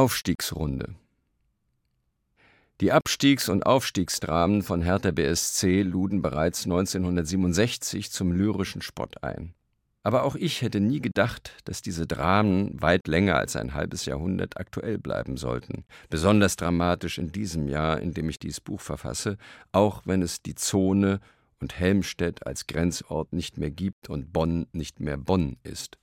Aufstiegsrunde Die Abstiegs- und Aufstiegsdramen von Hertha BSC luden bereits 1967 zum lyrischen Spott ein. Aber auch ich hätte nie gedacht, dass diese Dramen weit länger als ein halbes Jahrhundert aktuell bleiben sollten. Besonders dramatisch in diesem Jahr, in dem ich dieses Buch verfasse, auch wenn es die Zone und Helmstedt als Grenzort nicht mehr gibt und Bonn nicht mehr Bonn ist.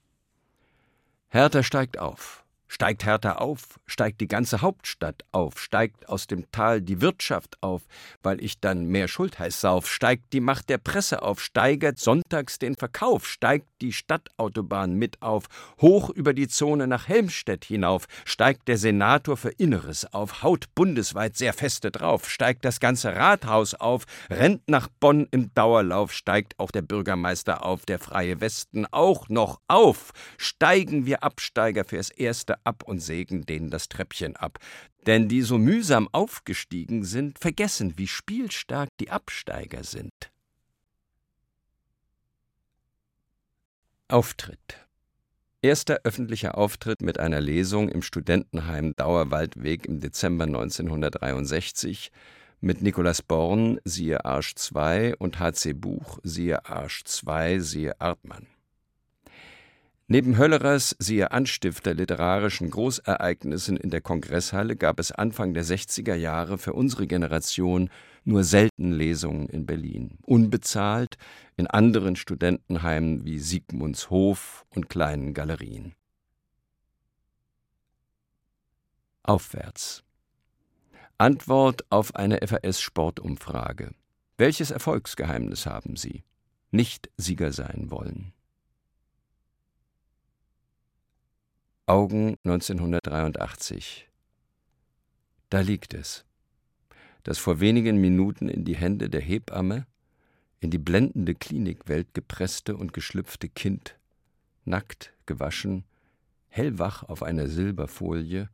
Hertha steigt auf. Steigt Hertha auf, steigt die ganze Hauptstadt auf, steigt aus dem Tal die Wirtschaft auf, weil ich dann mehr Schultheiß sauf, steigt die Macht der Presse auf, steigert sonntags den Verkauf, steigt die Stadtautobahn mit auf, hoch über die Zone nach Helmstedt hinauf, steigt der Senator für Inneres auf, haut bundesweit sehr feste drauf, steigt das ganze Rathaus auf, rennt nach Bonn im Dauerlauf, steigt auch der Bürgermeister auf, der freie Westen auch noch auf, steigen wir Absteiger fürs erste ab und sägen denen das Treppchen ab. Denn die so mühsam aufgestiegen sind, vergessen, wie spielstark die Absteiger sind. Auftritt Erster öffentlicher Auftritt mit einer Lesung im Studentenheim Dauerwaldweg im Dezember 1963 mit Nikolaus Born, siehe Arsch 2 und HC Buch, siehe Arsch 2, siehe Artmann. Neben Höllerers, siehe Anstifter literarischen Großereignissen in der Kongresshalle, gab es Anfang der 60er Jahre für unsere Generation nur selten Lesungen in Berlin. Unbezahlt in anderen Studentenheimen wie Sigmundshof und kleinen Galerien. Aufwärts. Antwort auf eine FAS-Sportumfrage. Welches Erfolgsgeheimnis haben Sie? Nicht Sieger sein wollen. Augen 1983. Da liegt es, das vor wenigen Minuten in die Hände der Hebamme, in die blendende Klinikwelt gepresste und geschlüpfte Kind, nackt, gewaschen, hellwach auf einer Silberfolie,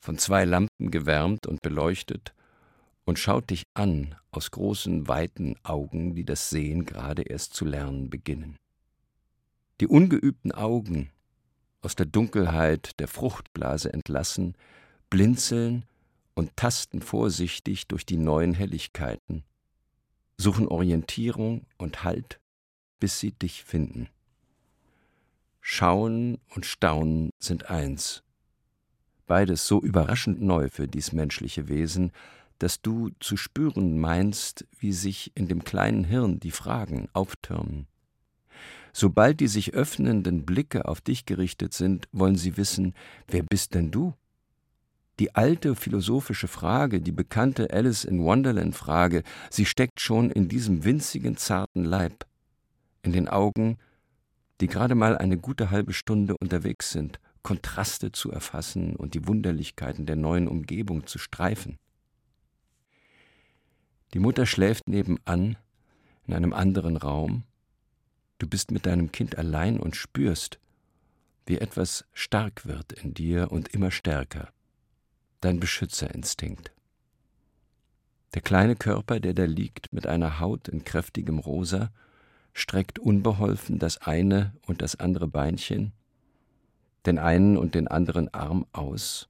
von zwei Lampen gewärmt und beleuchtet, und schaut dich an aus großen, weiten Augen, die das Sehen gerade erst zu lernen beginnen. Die ungeübten Augen, aus der Dunkelheit der Fruchtblase entlassen, blinzeln und tasten vorsichtig durch die neuen Helligkeiten, suchen Orientierung und Halt, bis sie dich finden. Schauen und Staunen sind eins. Beides so überraschend neu für dies menschliche Wesen, dass du zu spüren meinst, wie sich in dem kleinen Hirn die Fragen auftürmen. Sobald die sich öffnenden Blicke auf dich gerichtet sind, wollen sie wissen, wer bist denn du? Die alte philosophische Frage, die bekannte Alice in Wonderland Frage, sie steckt schon in diesem winzigen zarten Leib, in den Augen, die gerade mal eine gute halbe Stunde unterwegs sind, Kontraste zu erfassen und die Wunderlichkeiten der neuen Umgebung zu streifen. Die Mutter schläft nebenan in einem anderen Raum, Du bist mit deinem Kind allein und spürst, wie etwas stark wird in dir und immer stärker. Dein Beschützerinstinkt. Der kleine Körper, der da liegt mit einer Haut in kräftigem Rosa, streckt unbeholfen das eine und das andere Beinchen, den einen und den anderen Arm aus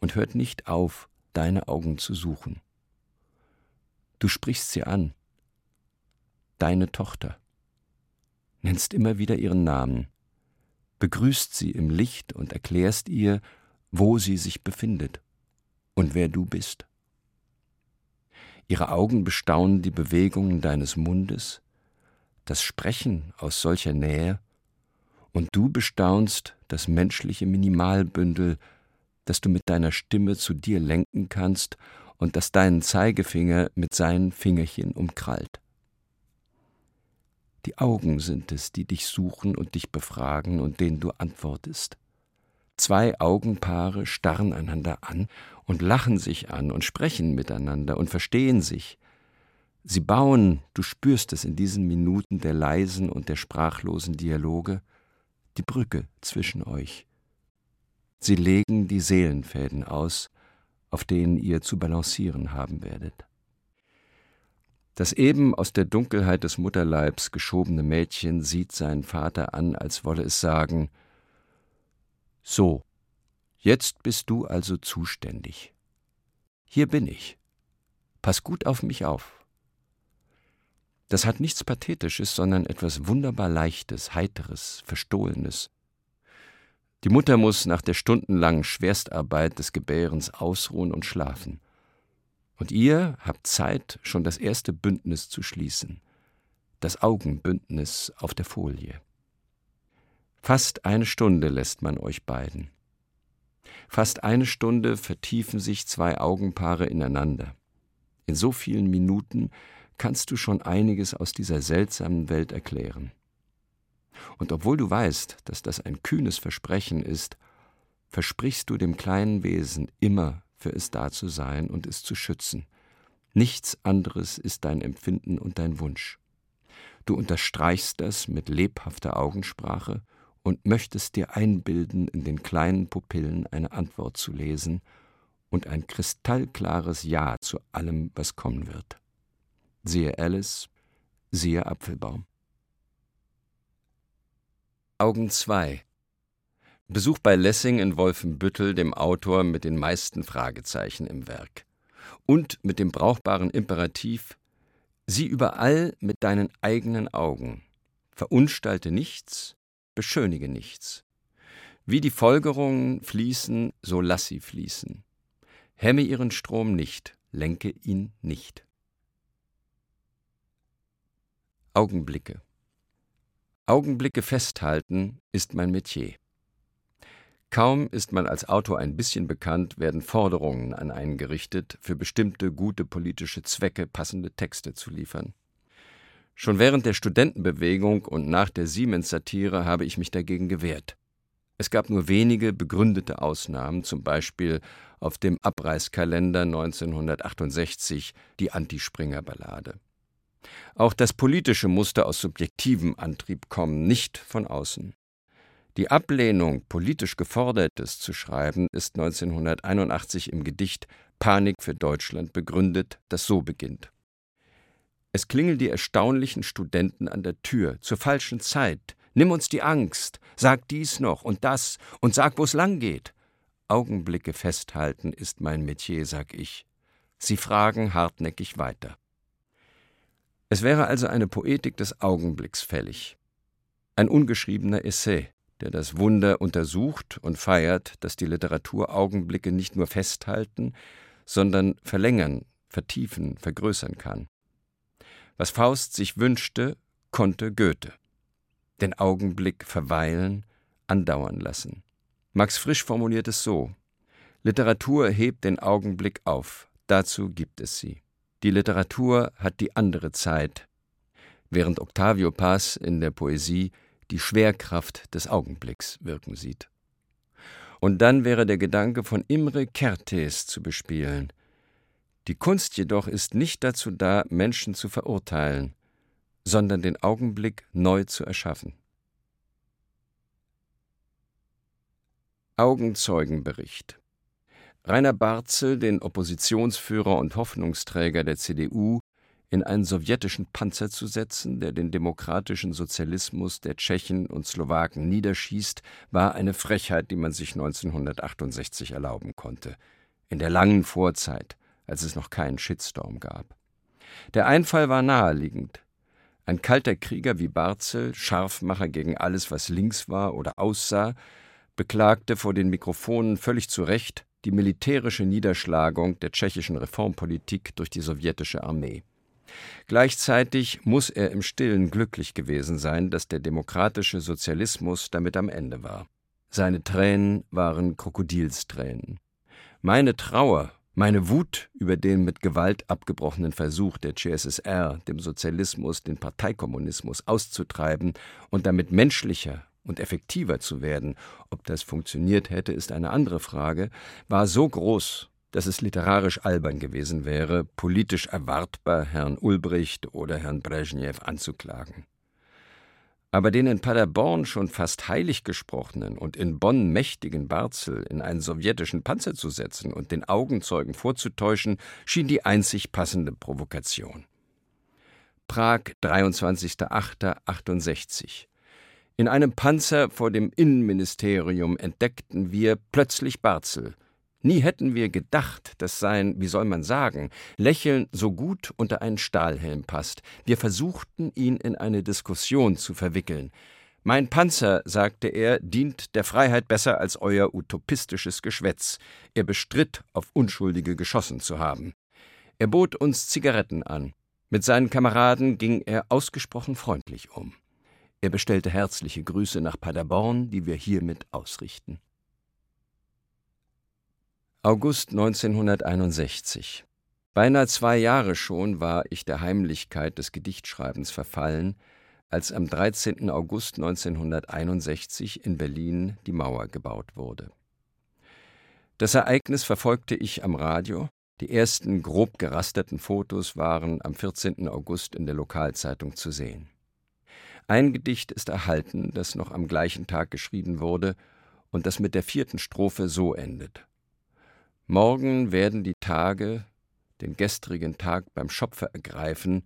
und hört nicht auf, deine Augen zu suchen. Du sprichst sie an, deine Tochter nennst immer wieder ihren Namen, begrüßt sie im Licht und erklärst ihr, wo sie sich befindet und wer du bist. Ihre Augen bestaunen die Bewegungen deines Mundes, das Sprechen aus solcher Nähe, und du bestaunst das menschliche Minimalbündel, das du mit deiner Stimme zu dir lenken kannst und das deinen Zeigefinger mit seinen Fingerchen umkrallt. Die Augen sind es, die dich suchen und dich befragen und denen du antwortest. Zwei Augenpaare starren einander an und lachen sich an und sprechen miteinander und verstehen sich. Sie bauen, du spürst es in diesen Minuten der leisen und der sprachlosen Dialoge, die Brücke zwischen euch. Sie legen die Seelenfäden aus, auf denen ihr zu balancieren haben werdet. Das eben aus der Dunkelheit des Mutterleibs geschobene Mädchen sieht seinen Vater an, als wolle es sagen So, Jetzt bist du also zuständig. Hier bin ich. Pass gut auf mich auf. Das hat nichts Pathetisches, sondern etwas wunderbar Leichtes, Heiteres, Verstohlenes. Die Mutter muss nach der stundenlangen Schwerstarbeit des Gebärens ausruhen und schlafen. Und ihr habt Zeit, schon das erste Bündnis zu schließen, das Augenbündnis auf der Folie. Fast eine Stunde lässt man euch beiden. Fast eine Stunde vertiefen sich zwei Augenpaare ineinander. In so vielen Minuten kannst du schon einiges aus dieser seltsamen Welt erklären. Und obwohl du weißt, dass das ein kühnes Versprechen ist, versprichst du dem kleinen Wesen immer für es da zu sein und es zu schützen. Nichts anderes ist dein Empfinden und dein Wunsch. Du unterstreichst das mit lebhafter Augensprache und möchtest dir einbilden, in den kleinen Pupillen eine Antwort zu lesen und ein kristallklares Ja zu allem, was kommen wird. Siehe Alice, siehe Apfelbaum. Augen 2 Besuch bei Lessing in Wolfenbüttel, dem Autor mit den meisten Fragezeichen im Werk. Und mit dem brauchbaren Imperativ: Sieh überall mit deinen eigenen Augen. Verunstalte nichts, beschönige nichts. Wie die Folgerungen fließen, so lass sie fließen. Hemme ihren Strom nicht, lenke ihn nicht. Augenblicke Augenblicke festhalten ist mein Metier. Kaum ist man als Autor ein bisschen bekannt, werden Forderungen an einen gerichtet, für bestimmte gute politische Zwecke passende Texte zu liefern. Schon während der Studentenbewegung und nach der Siemens-Satire habe ich mich dagegen gewehrt. Es gab nur wenige begründete Ausnahmen, zum Beispiel auf dem Abreißkalender 1968 die Antispringer-Ballade. Auch das Politische musste aus subjektivem Antrieb kommen, nicht von außen. Die Ablehnung, politisch Gefordertes zu schreiben, ist 1981 im Gedicht Panik für Deutschland begründet, das so beginnt. Es klingeln die erstaunlichen Studenten an der Tür, zur falschen Zeit. Nimm uns die Angst, sag dies noch und das und sag, wo es lang geht. Augenblicke festhalten ist mein Metier, sag ich. Sie fragen hartnäckig weiter. Es wäre also eine Poetik des Augenblicks fällig. Ein ungeschriebener Essay, der das Wunder untersucht und feiert, dass die Literatur Augenblicke nicht nur festhalten, sondern verlängern, vertiefen, vergrößern kann. Was Faust sich wünschte, konnte Goethe. Den Augenblick verweilen, andauern lassen. Max Frisch formuliert es so Literatur hebt den Augenblick auf, dazu gibt es sie. Die Literatur hat die andere Zeit, während Octavio Paz in der Poesie die Schwerkraft des Augenblicks wirken sieht. Und dann wäre der Gedanke von Imre Kertész zu bespielen. Die Kunst jedoch ist nicht dazu da, Menschen zu verurteilen, sondern den Augenblick neu zu erschaffen. Augenzeugenbericht Rainer Barzel, den Oppositionsführer und Hoffnungsträger der CDU, in einen sowjetischen Panzer zu setzen, der den demokratischen Sozialismus der Tschechen und Slowaken niederschießt, war eine Frechheit, die man sich 1968 erlauben konnte. In der langen Vorzeit, als es noch keinen Shitstorm gab. Der Einfall war naheliegend. Ein kalter Krieger wie Barzel, Scharfmacher gegen alles, was links war oder aussah, beklagte vor den Mikrofonen völlig zu Recht, die militärische Niederschlagung der tschechischen Reformpolitik durch die sowjetische Armee. Gleichzeitig muss er im stillen glücklich gewesen sein, dass der demokratische Sozialismus damit am Ende war. Seine Tränen waren Krokodilstränen. Meine Trauer, meine Wut über den mit Gewalt abgebrochenen Versuch der CSSR, dem Sozialismus, den Parteikommunismus auszutreiben und damit menschlicher und effektiver zu werden, ob das funktioniert hätte, ist eine andere Frage, war so groß, dass es literarisch albern gewesen wäre, politisch erwartbar Herrn Ulbricht oder Herrn Brezhnev anzuklagen. Aber den in Paderborn schon fast heilig gesprochenen und in Bonn mächtigen Barzel in einen sowjetischen Panzer zu setzen und den Augenzeugen vorzutäuschen, schien die einzig passende Provokation. Prag, 23.08.68 In einem Panzer vor dem Innenministerium entdeckten wir plötzlich Barzel. Nie hätten wir gedacht, dass sein, wie soll man sagen, Lächeln so gut unter einen Stahlhelm passt. Wir versuchten, ihn in eine Diskussion zu verwickeln. Mein Panzer, sagte er, dient der Freiheit besser als euer utopistisches Geschwätz. Er bestritt, auf Unschuldige geschossen zu haben. Er bot uns Zigaretten an. Mit seinen Kameraden ging er ausgesprochen freundlich um. Er bestellte herzliche Grüße nach Paderborn, die wir hiermit ausrichten. August 1961. Beinahe zwei Jahre schon war ich der Heimlichkeit des Gedichtschreibens verfallen, als am 13. August 1961 in Berlin die Mauer gebaut wurde. Das Ereignis verfolgte ich am Radio. Die ersten grob gerasterten Fotos waren am 14. August in der Lokalzeitung zu sehen. Ein Gedicht ist erhalten, das noch am gleichen Tag geschrieben wurde und das mit der vierten Strophe so endet. Morgen werden die Tage den gestrigen Tag beim Schopfe ergreifen,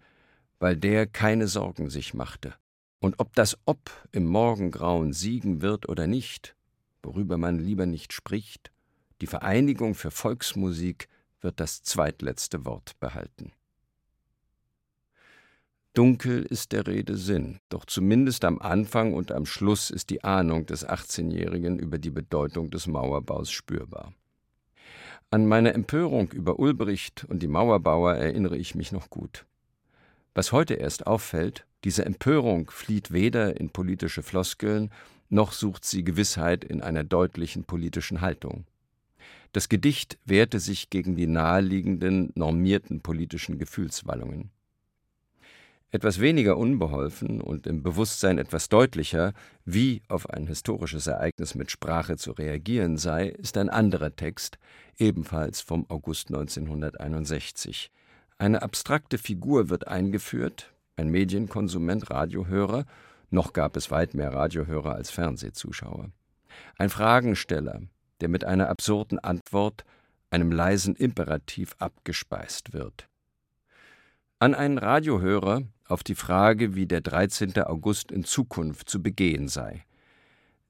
weil der keine Sorgen sich machte. Und ob das Ob im Morgengrauen siegen wird oder nicht, worüber man lieber nicht spricht, die Vereinigung für Volksmusik wird das zweitletzte Wort behalten. Dunkel ist der Rede Sinn, doch zumindest am Anfang und am Schluss ist die Ahnung des 18-Jährigen über die Bedeutung des Mauerbaus spürbar. An meine Empörung über Ulbricht und die Mauerbauer erinnere ich mich noch gut. Was heute erst auffällt, diese Empörung flieht weder in politische Floskeln, noch sucht sie Gewissheit in einer deutlichen politischen Haltung. Das Gedicht wehrte sich gegen die naheliegenden, normierten politischen Gefühlswallungen. Etwas weniger unbeholfen und im Bewusstsein etwas deutlicher, wie auf ein historisches Ereignis mit Sprache zu reagieren sei, ist ein anderer Text, ebenfalls vom August 1961. Eine abstrakte Figur wird eingeführt, ein Medienkonsument, Radiohörer, noch gab es weit mehr Radiohörer als Fernsehzuschauer. Ein Fragensteller, der mit einer absurden Antwort, einem leisen Imperativ abgespeist wird. An einen Radiohörer, auf die Frage, wie der 13. August in Zukunft zu begehen sei.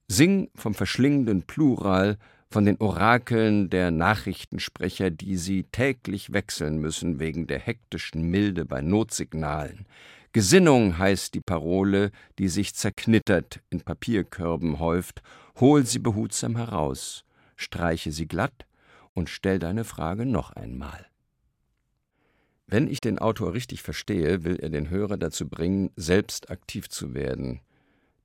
Sing vom verschlingenden Plural, von den Orakeln der Nachrichtensprecher, die sie täglich wechseln müssen wegen der hektischen Milde bei Notsignalen. Gesinnung heißt die Parole, die sich zerknittert in Papierkörben häuft. Hol sie behutsam heraus, streiche sie glatt und stell deine Frage noch einmal. Wenn ich den Autor richtig verstehe, will er den Hörer dazu bringen, selbst aktiv zu werden,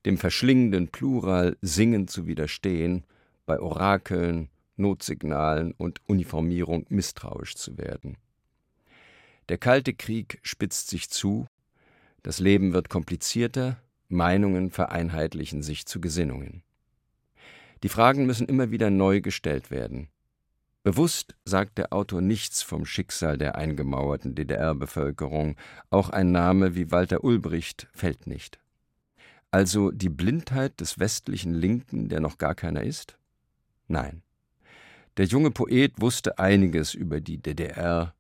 dem verschlingenden Plural singend zu widerstehen, bei Orakeln, Notsignalen und Uniformierung misstrauisch zu werden. Der Kalte Krieg spitzt sich zu, das Leben wird komplizierter, Meinungen vereinheitlichen sich zu Gesinnungen. Die Fragen müssen immer wieder neu gestellt werden. Bewusst sagt der Autor nichts vom Schicksal der eingemauerten DDR-Bevölkerung, auch ein Name wie Walter Ulbricht fällt nicht. Also die Blindheit des westlichen Linken, der noch gar keiner ist? Nein. Der junge Poet wusste einiges über die DDR,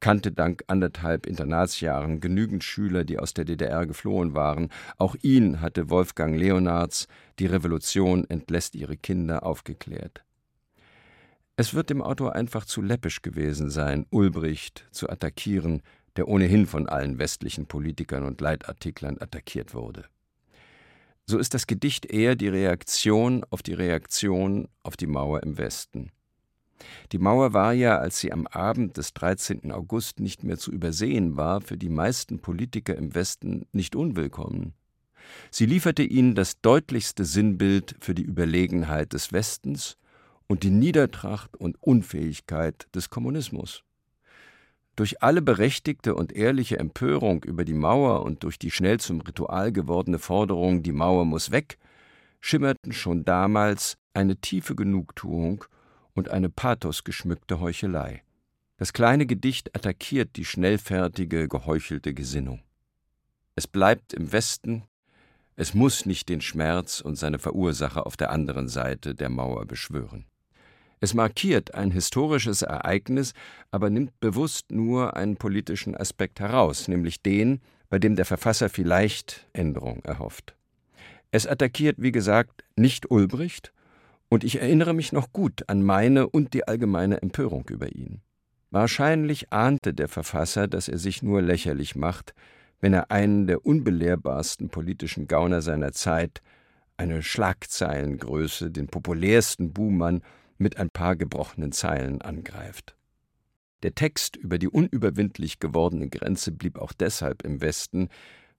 kannte dank anderthalb Internatsjahren genügend Schüler, die aus der DDR geflohen waren. Auch ihn hatte Wolfgang Leonards Die Revolution entlässt ihre Kinder aufgeklärt. Es wird dem Autor einfach zu läppisch gewesen sein, Ulbricht zu attackieren, der ohnehin von allen westlichen Politikern und Leitartiklern attackiert wurde. So ist das Gedicht eher die Reaktion auf die Reaktion auf die Mauer im Westen. Die Mauer war ja, als sie am Abend des 13. August nicht mehr zu übersehen war, für die meisten Politiker im Westen nicht unwillkommen. Sie lieferte ihnen das deutlichste Sinnbild für die Überlegenheit des Westens und die Niedertracht und Unfähigkeit des Kommunismus. Durch alle berechtigte und ehrliche Empörung über die Mauer und durch die schnell zum Ritual gewordene Forderung, die Mauer muss weg, schimmerten schon damals eine tiefe Genugtuung und eine pathosgeschmückte Heuchelei. Das kleine Gedicht attackiert die schnellfertige, geheuchelte Gesinnung. Es bleibt im Westen, es muss nicht den Schmerz und seine Verursacher auf der anderen Seite der Mauer beschwören. Es markiert ein historisches Ereignis, aber nimmt bewusst nur einen politischen Aspekt heraus, nämlich den, bei dem der Verfasser vielleicht Änderung erhofft. Es attackiert, wie gesagt, nicht Ulbricht, und ich erinnere mich noch gut an meine und die allgemeine Empörung über ihn. Wahrscheinlich ahnte der Verfasser, dass er sich nur lächerlich macht, wenn er einen der unbelehrbarsten politischen Gauner seiner Zeit, eine Schlagzeilengröße, den populärsten Buhmann, mit ein paar gebrochenen Zeilen angreift. Der Text über die unüberwindlich gewordene Grenze blieb auch deshalb im Westen,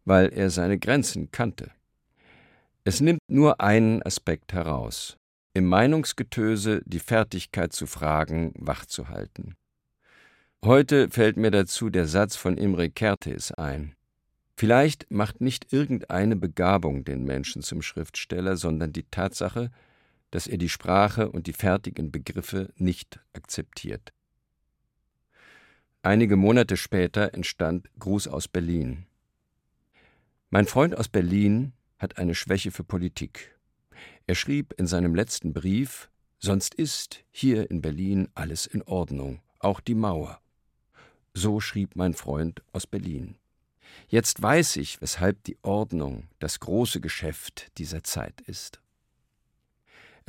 weil er seine Grenzen kannte. Es nimmt nur einen Aspekt heraus, im Meinungsgetöse die Fertigkeit zu fragen, wachzuhalten. Heute fällt mir dazu der Satz von Imre Kertész ein. Vielleicht macht nicht irgendeine Begabung den Menschen zum Schriftsteller, sondern die Tatsache, dass er die Sprache und die fertigen Begriffe nicht akzeptiert. Einige Monate später entstand Gruß aus Berlin. Mein Freund aus Berlin hat eine Schwäche für Politik. Er schrieb in seinem letzten Brief, sonst ist hier in Berlin alles in Ordnung, auch die Mauer. So schrieb mein Freund aus Berlin. Jetzt weiß ich, weshalb die Ordnung das große Geschäft dieser Zeit ist.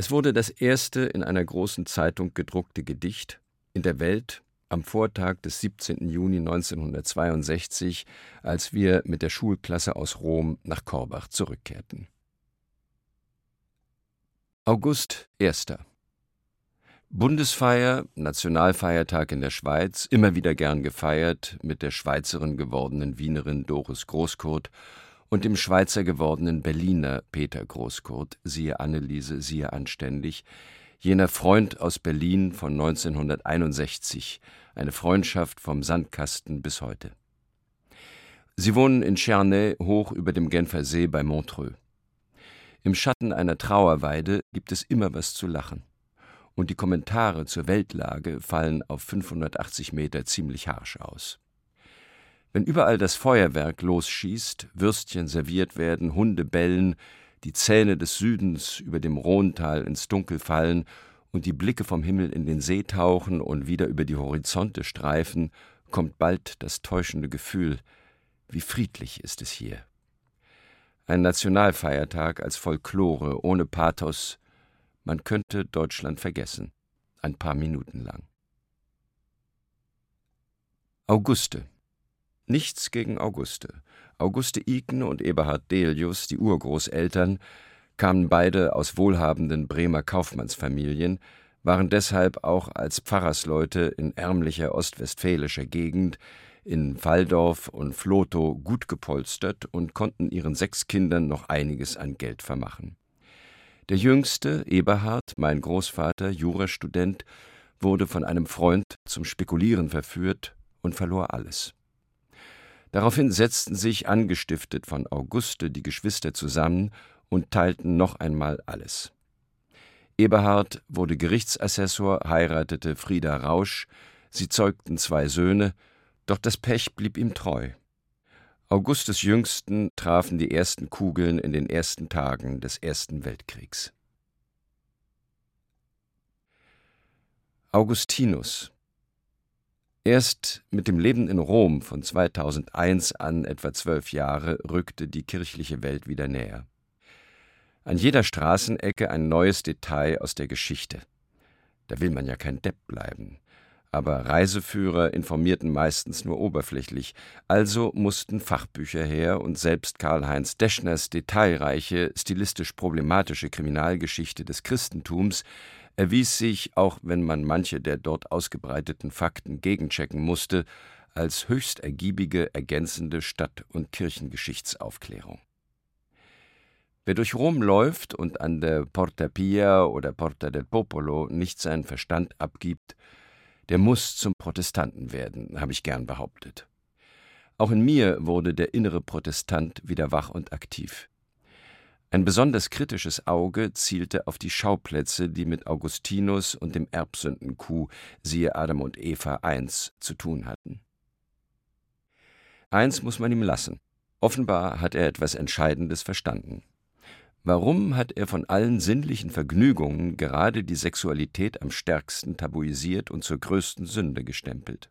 Es wurde das erste in einer großen Zeitung gedruckte Gedicht in der Welt am Vortag des 17. Juni 1962, als wir mit der Schulklasse aus Rom nach Korbach zurückkehrten. August 1. Bundesfeier, Nationalfeiertag in der Schweiz, immer wieder gern gefeiert mit der Schweizerin gewordenen Wienerin Doris Großkurt und dem Schweizer gewordenen Berliner Peter Großkurt, siehe Anneliese, siehe anständig, jener Freund aus Berlin von 1961, eine Freundschaft vom Sandkasten bis heute. Sie wohnen in Chernay hoch über dem Genfer See bei Montreux. Im Schatten einer Trauerweide gibt es immer was zu lachen und die Kommentare zur Weltlage fallen auf 580 Meter ziemlich harsch aus. Wenn überall das Feuerwerk losschießt, Würstchen serviert werden, Hunde bellen, die Zähne des Südens über dem Rhontal ins Dunkel fallen und die Blicke vom Himmel in den See tauchen und wieder über die Horizonte streifen, kommt bald das täuschende Gefühl, wie friedlich ist es hier. Ein Nationalfeiertag als Folklore ohne Pathos, man könnte Deutschland vergessen, ein paar Minuten lang. Auguste. Nichts gegen Auguste. Auguste Iken und Eberhard Delius, die Urgroßeltern, kamen beide aus wohlhabenden Bremer Kaufmannsfamilien, waren deshalb auch als Pfarrersleute in ärmlicher ostwestfälischer Gegend in Walldorf und Flotow gut gepolstert und konnten ihren sechs Kindern noch einiges an Geld vermachen. Der jüngste, Eberhard, mein Großvater, Jurastudent, wurde von einem Freund zum Spekulieren verführt und verlor alles. Daraufhin setzten sich, angestiftet von Auguste, die Geschwister zusammen und teilten noch einmal alles. Eberhard wurde Gerichtsassessor, heiratete Frieda Rausch, sie zeugten zwei Söhne, doch das Pech blieb ihm treu. Augustes Jüngsten trafen die ersten Kugeln in den ersten Tagen des Ersten Weltkriegs. Augustinus Erst mit dem Leben in Rom von 2001 an etwa zwölf Jahre rückte die kirchliche Welt wieder näher. An jeder Straßenecke ein neues Detail aus der Geschichte. Da will man ja kein Depp bleiben aber Reiseführer informierten meistens nur oberflächlich, also mussten Fachbücher her und selbst Karl-Heinz Deschners detailreiche, stilistisch problematische Kriminalgeschichte des Christentums erwies sich, auch wenn man manche der dort ausgebreiteten Fakten gegenchecken musste, als höchst ergiebige ergänzende Stadt- und Kirchengeschichtsaufklärung. Wer durch Rom läuft und an der Porta Pia oder Porta del Popolo nicht seinen Verstand abgibt, der muss zum Protestanten werden, habe ich gern behauptet. Auch in mir wurde der innere Protestant wieder wach und aktiv. Ein besonders kritisches Auge zielte auf die Schauplätze, die mit Augustinus und dem Erbsündenkuh, siehe Adam und Eva 1, zu tun hatten. Eins muss man ihm lassen. Offenbar hat er etwas Entscheidendes verstanden. Warum hat er von allen sinnlichen Vergnügungen gerade die Sexualität am stärksten tabuisiert und zur größten Sünde gestempelt?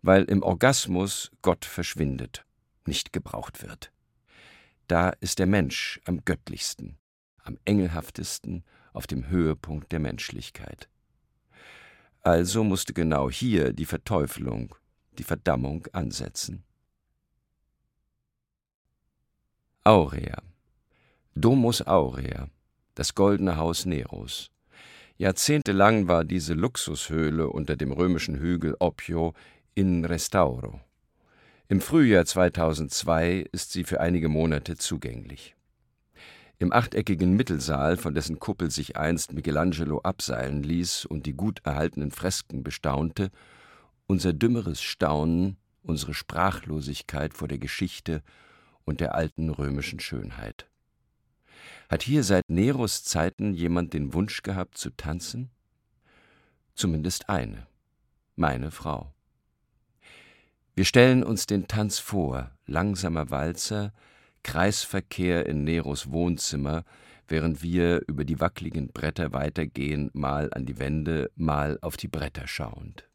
Weil im Orgasmus Gott verschwindet, nicht gebraucht wird. Da ist der Mensch am göttlichsten, am engelhaftesten, auf dem Höhepunkt der Menschlichkeit. Also musste genau hier die Verteufelung, die Verdammung ansetzen. Aurea. Domus Aurea, das goldene Haus Neros. Jahrzehntelang war diese Luxushöhle unter dem römischen Hügel Oppio in Restauro. Im Frühjahr 2002 ist sie für einige Monate zugänglich. Im achteckigen Mittelsaal, von dessen Kuppel sich einst Michelangelo abseilen ließ und die gut erhaltenen Fresken bestaunte, unser dümmeres Staunen, unsere Sprachlosigkeit vor der Geschichte und der alten römischen Schönheit. Hat hier seit Neros Zeiten jemand den Wunsch gehabt zu tanzen? Zumindest eine, meine Frau. Wir stellen uns den Tanz vor, langsamer Walzer, Kreisverkehr in Neros Wohnzimmer, während wir über die wackligen Bretter weitergehen, mal an die Wände, mal auf die Bretter schauend.